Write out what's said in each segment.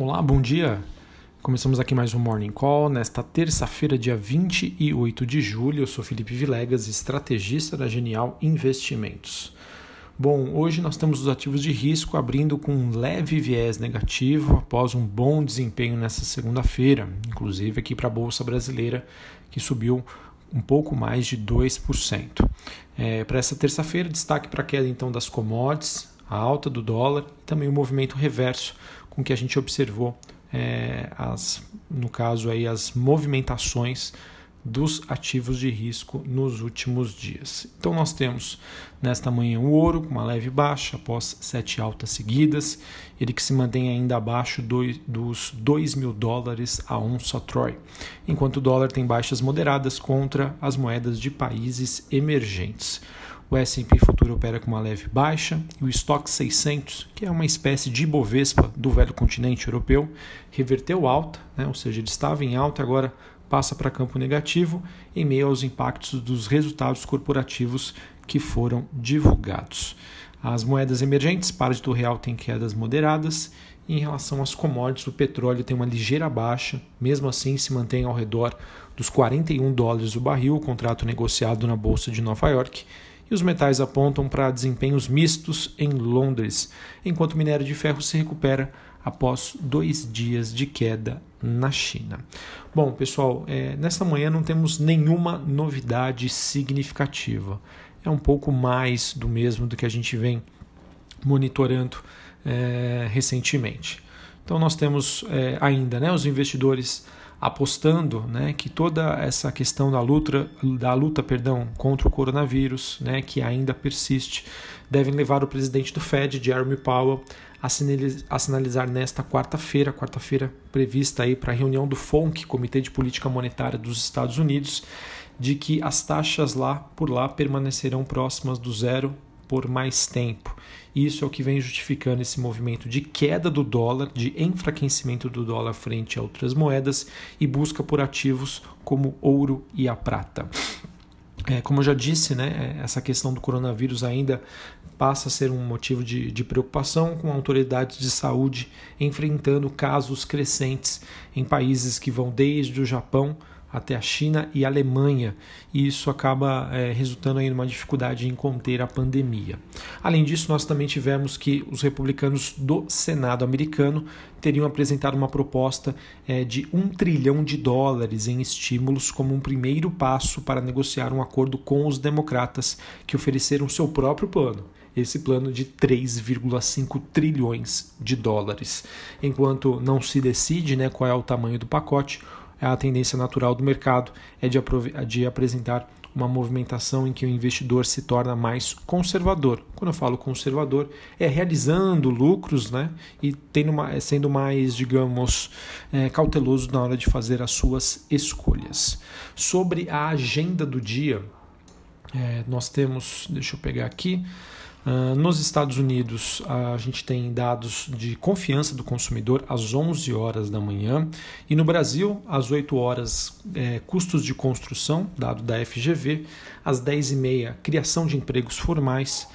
Olá, bom dia. Começamos aqui mais um Morning Call nesta terça-feira, dia 28 de julho. Eu sou Felipe Vilegas, estrategista da Genial Investimentos. Bom, hoje nós temos os ativos de risco abrindo com um leve viés negativo após um bom desempenho nessa segunda-feira, inclusive aqui para a Bolsa Brasileira, que subiu um pouco mais de 2%. É, para essa terça-feira, destaque para a queda então das commodities, a alta do dólar e também o movimento reverso com que a gente observou é, as, no caso aí as movimentações dos ativos de risco nos últimos dias. Então nós temos nesta manhã o ouro com uma leve baixa após sete altas seguidas, ele que se mantém ainda abaixo do, dos 2 mil dólares a onça Troy, enquanto o dólar tem baixas moderadas contra as moedas de países emergentes. O S&P futuro opera com uma leve baixa e o Stock 600, que é uma espécie de Ibovespa do velho continente europeu, reverteu alta, né? ou seja, ele estava em alta agora passa para campo negativo em meio aos impactos dos resultados corporativos que foram divulgados. As moedas emergentes, parte do real, têm quedas moderadas. Em relação às commodities, o petróleo tem uma ligeira baixa, mesmo assim se mantém ao redor dos 41 dólares o barril, o contrato negociado na Bolsa de Nova York, e os metais apontam para desempenhos mistos em Londres, enquanto o minério de ferro se recupera após dois dias de queda na China. Bom, pessoal, é, nesta manhã não temos nenhuma novidade significativa. É um pouco mais do mesmo do que a gente vem monitorando é, recentemente. Então nós temos é, ainda né, os investidores apostando né, que toda essa questão da luta, da luta perdão, contra o coronavírus, né, que ainda persiste, devem levar o presidente do Fed, Jeremy Powell, a sinalizar nesta quarta-feira, quarta-feira prevista aí para a reunião do FONC, Comitê de Política Monetária dos Estados Unidos, de que as taxas lá por lá permanecerão próximas do zero por mais tempo. Isso é o que vem justificando esse movimento de queda do dólar, de enfraquecimento do dólar frente a outras moedas e busca por ativos como ouro e a prata. É, como eu já disse, né, essa questão do coronavírus ainda passa a ser um motivo de, de, preocupação, com autoridades de saúde enfrentando casos crescentes em países que vão desde o Japão até a China e a Alemanha, e isso acaba é, resultando em uma dificuldade em conter a pandemia. Além disso, nós também tivemos que os republicanos do Senado americano teriam apresentado uma proposta é, de um trilhão de dólares em estímulos como um primeiro passo para negociar um acordo com os democratas que ofereceram seu próprio plano esse plano de 3,5 trilhões de dólares. Enquanto não se decide né, qual é o tamanho do pacote, a tendência natural do mercado é de, de apresentar uma movimentação em que o investidor se torna mais conservador. Quando eu falo conservador, é realizando lucros né, e tendo uma, sendo mais, digamos, é, cauteloso na hora de fazer as suas escolhas. Sobre a agenda do dia, é, nós temos, deixa eu pegar aqui, Uh, nos Estados Unidos, a gente tem dados de confiança do consumidor às 11 horas da manhã e no Brasil, às 8 horas, é, custos de construção, dado da FGV, às 10 e meia, criação de empregos formais,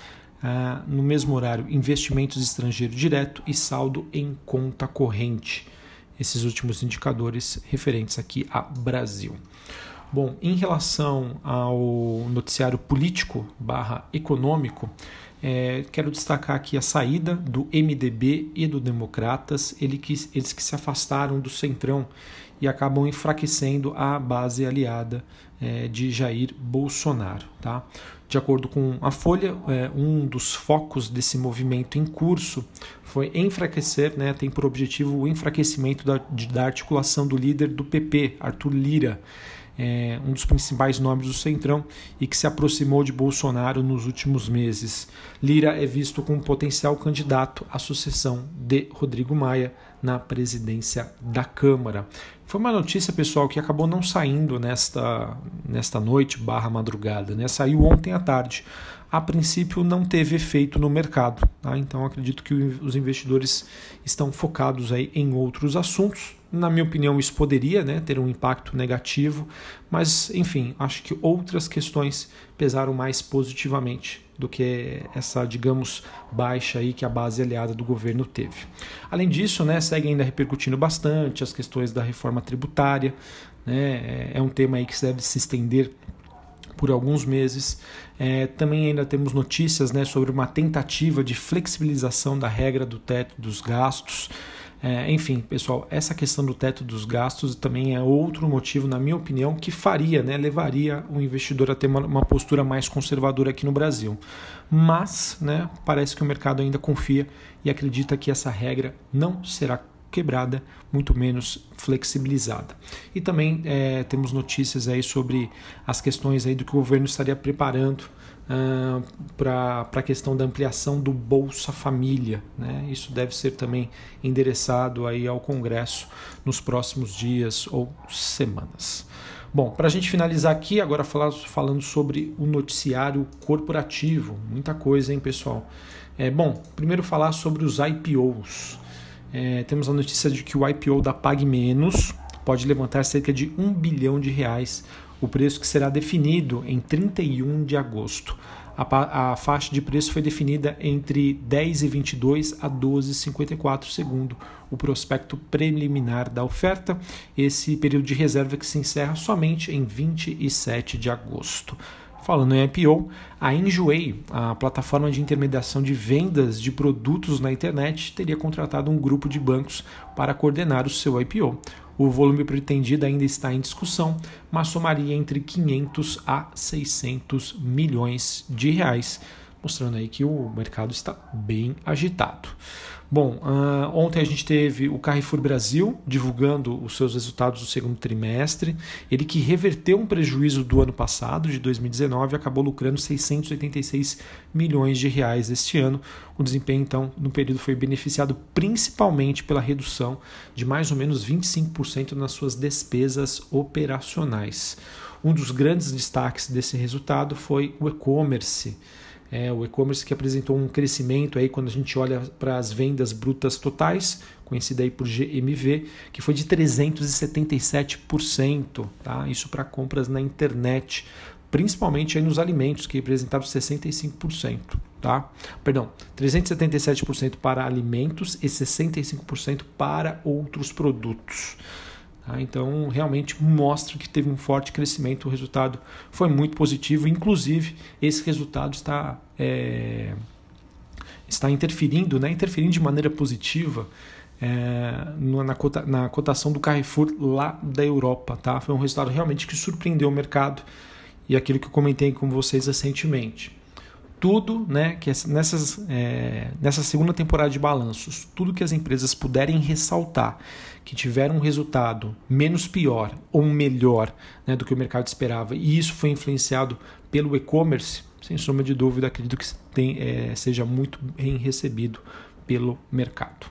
uh, no mesmo horário, investimentos estrangeiros direto e saldo em conta corrente. Esses últimos indicadores referentes aqui a Brasil. Bom, em relação ao noticiário político barra econômico, é, quero destacar aqui a saída do MDB e do Democratas, ele que, eles que se afastaram do Centrão e acabam enfraquecendo a base aliada é, de Jair Bolsonaro. Tá? De acordo com a Folha, é, um dos focos desse movimento em curso foi enfraquecer, né, tem por objetivo o enfraquecimento da, da articulação do líder do PP, Arthur Lira é, um dos principais nomes do Centrão e que se aproximou de Bolsonaro nos últimos meses. Lira é visto como potencial candidato à sucessão de Rodrigo Maia na presidência da Câmara. Foi uma notícia, pessoal, que acabou não saindo nesta, nesta noite barra madrugada, né? Saiu ontem à tarde. A princípio não teve efeito no mercado, tá? então acredito que os investidores estão focados aí em outros assuntos. Na minha opinião, isso poderia né, ter um impacto negativo, mas enfim, acho que outras questões pesaram mais positivamente do que essa, digamos, baixa aí que a base aliada do governo teve. Além disso, né, segue ainda repercutindo bastante as questões da reforma tributária, né, é um tema aí que deve se estender por alguns meses. É, também ainda temos notícias né, sobre uma tentativa de flexibilização da regra do teto dos gastos. É, enfim, pessoal, essa questão do teto dos gastos também é outro motivo, na minha opinião, que faria, né, levaria o investidor a ter uma, uma postura mais conservadora aqui no Brasil. Mas, né, parece que o mercado ainda confia e acredita que essa regra não será quebrada, muito menos flexibilizada. E também é, temos notícias aí sobre as questões aí do que o governo estaria preparando uh, para a questão da ampliação do Bolsa Família. Né? Isso deve ser também endereçado aí ao Congresso nos próximos dias ou semanas. Bom, para a gente finalizar aqui, agora falar, falando sobre o noticiário corporativo. Muita coisa, hein, pessoal? É, bom, primeiro falar sobre os IPOs. É, temos a notícia de que o IPO da Pag Menos pode levantar cerca de um bilhão de reais o preço que será definido em 31 de agosto. A, a faixa de preço foi definida entre 10,22 a 12,54 segundo o prospecto preliminar da oferta. Esse período de reserva que se encerra somente em 27 de agosto. Falando em IPO, a Enjoei, a plataforma de intermediação de vendas de produtos na internet, teria contratado um grupo de bancos para coordenar o seu IPO. O volume pretendido ainda está em discussão, mas somaria entre 500 a 600 milhões de reais, mostrando aí que o mercado está bem agitado. Bom, uh, ontem a gente teve o Carrefour Brasil divulgando os seus resultados do segundo trimestre. Ele que reverteu um prejuízo do ano passado, de 2019, acabou lucrando 686 milhões de reais este ano. O desempenho, então, no período foi beneficiado principalmente pela redução de mais ou menos 25% nas suas despesas operacionais. Um dos grandes destaques desse resultado foi o e-commerce é, o e-commerce que apresentou um crescimento aí quando a gente olha para as vendas brutas totais, conhecida aí por GMV, que foi de 377%, tá? Isso para compras na internet, principalmente aí nos alimentos, que representaram 65%, tá? Perdão, 377% para alimentos e 65% para outros produtos. Tá? Então, realmente mostra que teve um forte crescimento, o resultado foi muito positivo, inclusive esse resultado está, é, está interferindo, né? interferindo de maneira positiva é, na, cota, na cotação do Carrefour lá da Europa. Tá? Foi um resultado realmente que surpreendeu o mercado e aquilo que eu comentei com vocês recentemente tudo, né, que nessas, é, nessa segunda temporada de balanços, tudo que as empresas puderem ressaltar que tiveram um resultado menos pior ou melhor né, do que o mercado esperava, e isso foi influenciado pelo e-commerce, sem sombra de dúvida, acredito que tem, é, seja muito bem recebido pelo mercado.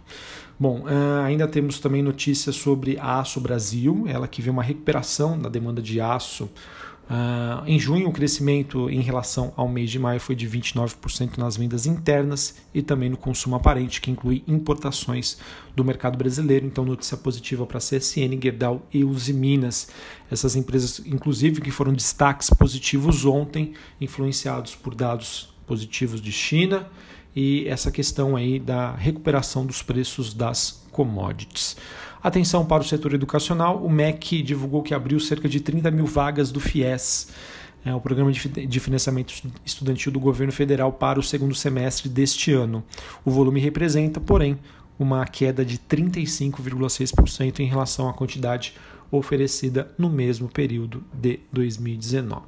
Bom, uh, ainda temos também notícias sobre a Aço Brasil, ela que vê uma recuperação da demanda de aço Uh, em junho, o crescimento em relação ao mês de maio foi de 29% nas vendas internas e também no consumo aparente, que inclui importações do mercado brasileiro. Então, notícia positiva para a CSN, Gerdau e Uzi Minas. Essas empresas, inclusive, que foram destaques positivos ontem, influenciados por dados positivos de China e essa questão aí da recuperação dos preços das commodities. Atenção para o setor educacional, o MEC divulgou que abriu cerca de 30 mil vagas do FIES, é, o Programa de Financiamento Estudantil do Governo Federal, para o segundo semestre deste ano. O volume representa, porém, uma queda de 35,6% em relação à quantidade oferecida no mesmo período de 2019.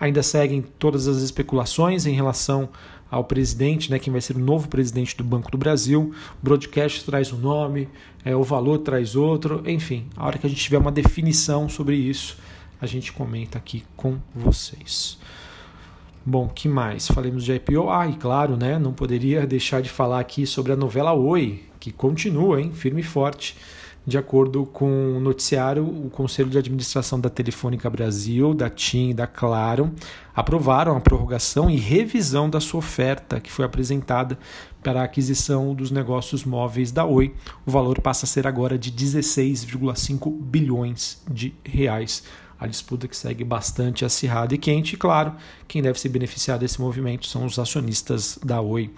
Ainda seguem todas as especulações em relação ao presidente, né, quem vai ser o novo presidente do Banco do Brasil. O broadcast traz um nome, é, o valor traz outro, enfim, a hora que a gente tiver uma definição sobre isso, a gente comenta aqui com vocês. Bom, que mais? Falemos de IPO. Ah, e claro, né, não poderia deixar de falar aqui sobre a novela Oi, que continua, hein, firme e forte. De acordo com o noticiário, o Conselho de Administração da Telefônica Brasil, da TIM e da Claro aprovaram a prorrogação e revisão da sua oferta, que foi apresentada para a aquisição dos negócios móveis da Oi. O valor passa a ser agora de 16,5 bilhões de reais. A disputa que segue bastante acirrada e quente. E claro, quem deve se beneficiar desse movimento são os acionistas da Oi.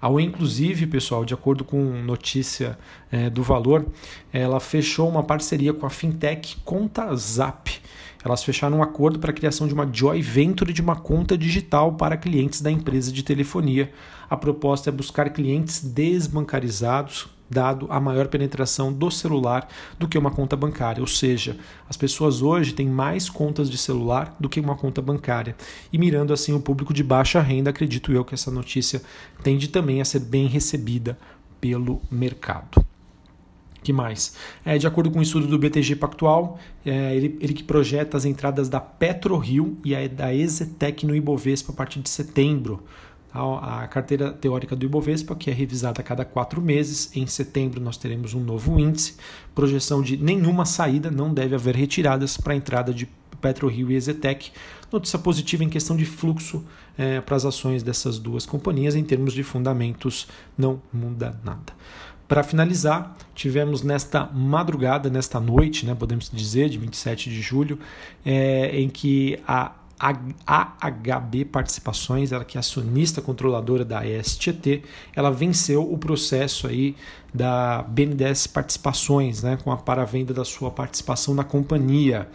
A Oi, inclusive, pessoal, de acordo com notícia é, do Valor, ela fechou uma parceria com a fintech ContaZap. Elas fecharam um acordo para a criação de uma joy venture de uma conta digital para clientes da empresa de telefonia. A proposta é buscar clientes desbancarizados dado a maior penetração do celular do que uma conta bancária. Ou seja, as pessoas hoje têm mais contas de celular do que uma conta bancária. E mirando assim o público de baixa renda, acredito eu que essa notícia tende também a ser bem recebida pelo mercado que mais? É, de acordo com o um estudo do BTG Pactual, é, ele, ele que projeta as entradas da PetroRio e a, da Exetec no Ibovespa a partir de setembro a carteira teórica do Ibovespa, que é revisada a cada quatro meses. Em setembro nós teremos um novo índice, projeção de nenhuma saída, não deve haver retiradas para a entrada de PetroRio e Ezetec. Notícia positiva em questão de fluxo é, para as ações dessas duas companhias, em termos de fundamentos, não muda nada. Para finalizar, tivemos nesta madrugada, nesta noite, né, podemos dizer, de 27 de julho, é, em que a AHB Participações, ela que é acionista controladora da STT, ela venceu o processo aí da BNDES Participações, né, com a paravenda da sua participação na companhia.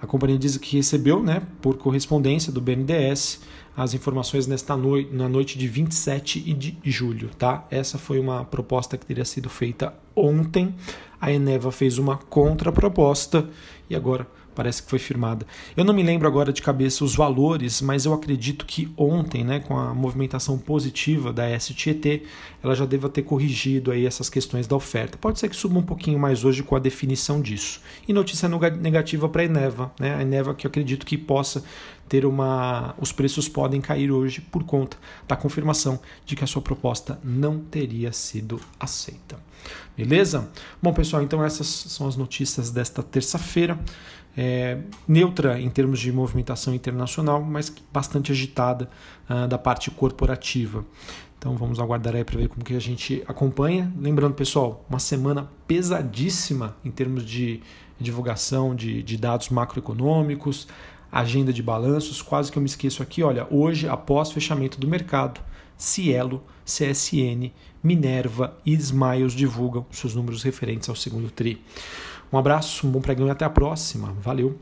A companhia diz que recebeu, né, por correspondência do BNDES, as informações nesta noite, na noite de 27 de julho, tá? Essa foi uma proposta que teria sido feita ontem. A Eneva fez uma contraproposta e agora parece que foi firmada. Eu não me lembro agora de cabeça os valores, mas eu acredito que ontem, né, com a movimentação positiva da STET, ela já deva ter corrigido aí essas questões da oferta. Pode ser que suba um pouquinho mais hoje com a definição disso. E notícia negativa para a Eneva, né? A Eneva que eu acredito que possa ter uma os preços podem cair hoje por conta da confirmação de que a sua proposta não teria sido aceita. Beleza? Bom, pessoal, então essas são as notícias desta terça-feira é, neutra em termos de movimentação internacional, mas bastante agitada uh, da parte corporativa. Então vamos aguardar aí para ver como que a gente acompanha. Lembrando, pessoal, uma semana pesadíssima em termos de divulgação de, de dados macroeconômicos, agenda de balanços. Quase que eu me esqueço aqui. Olha, hoje, após fechamento do mercado, Cielo, CSN, Minerva e Smiles divulgam seus números referentes ao segundo TRI. Um abraço, um bom pregão e até a próxima. Valeu!